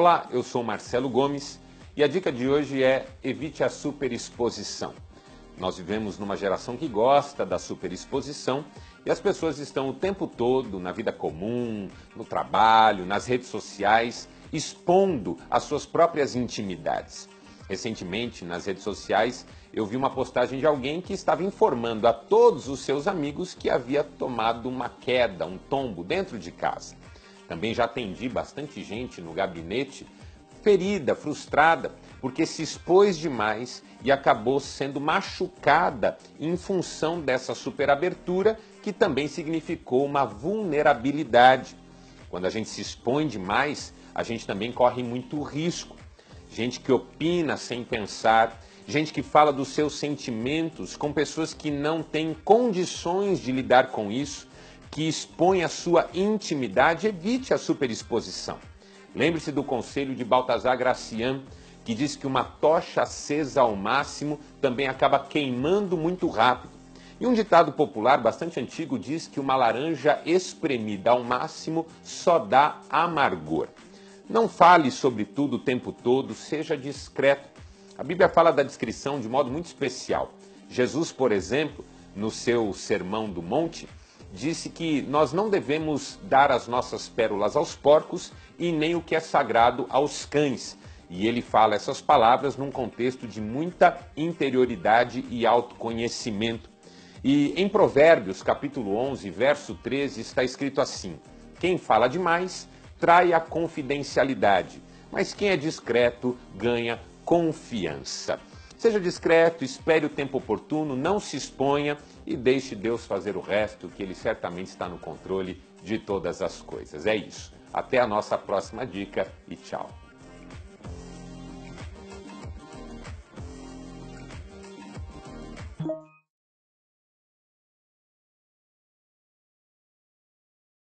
Olá, eu sou Marcelo Gomes e a dica de hoje é evite a superexposição. Nós vivemos numa geração que gosta da superexposição e as pessoas estão o tempo todo na vida comum, no trabalho, nas redes sociais, expondo as suas próprias intimidades. Recentemente, nas redes sociais, eu vi uma postagem de alguém que estava informando a todos os seus amigos que havia tomado uma queda, um tombo dentro de casa. Também já atendi bastante gente no gabinete ferida, frustrada, porque se expôs demais e acabou sendo machucada em função dessa superabertura, que também significou uma vulnerabilidade. Quando a gente se expõe demais, a gente também corre muito risco. Gente que opina sem pensar, gente que fala dos seus sentimentos com pessoas que não têm condições de lidar com isso, que expõe a sua intimidade, evite a superexposição. Lembre-se do conselho de Baltazar Gracian, que diz que uma tocha acesa ao máximo também acaba queimando muito rápido. E um ditado popular bastante antigo diz que uma laranja espremida ao máximo só dá amargor. Não fale sobre tudo o tempo todo, seja discreto. A Bíblia fala da descrição de modo muito especial. Jesus, por exemplo, no seu Sermão do Monte, disse que nós não devemos dar as nossas pérolas aos porcos e nem o que é sagrado aos cães. E ele fala essas palavras num contexto de muita interioridade e autoconhecimento. E em Provérbios, capítulo 11, verso 13, está escrito assim: Quem fala demais trai a confidencialidade, mas quem é discreto ganha confiança. Seja discreto, espere o tempo oportuno, não se exponha e deixe Deus fazer o resto, que Ele certamente está no controle de todas as coisas. É isso. Até a nossa próxima dica e tchau.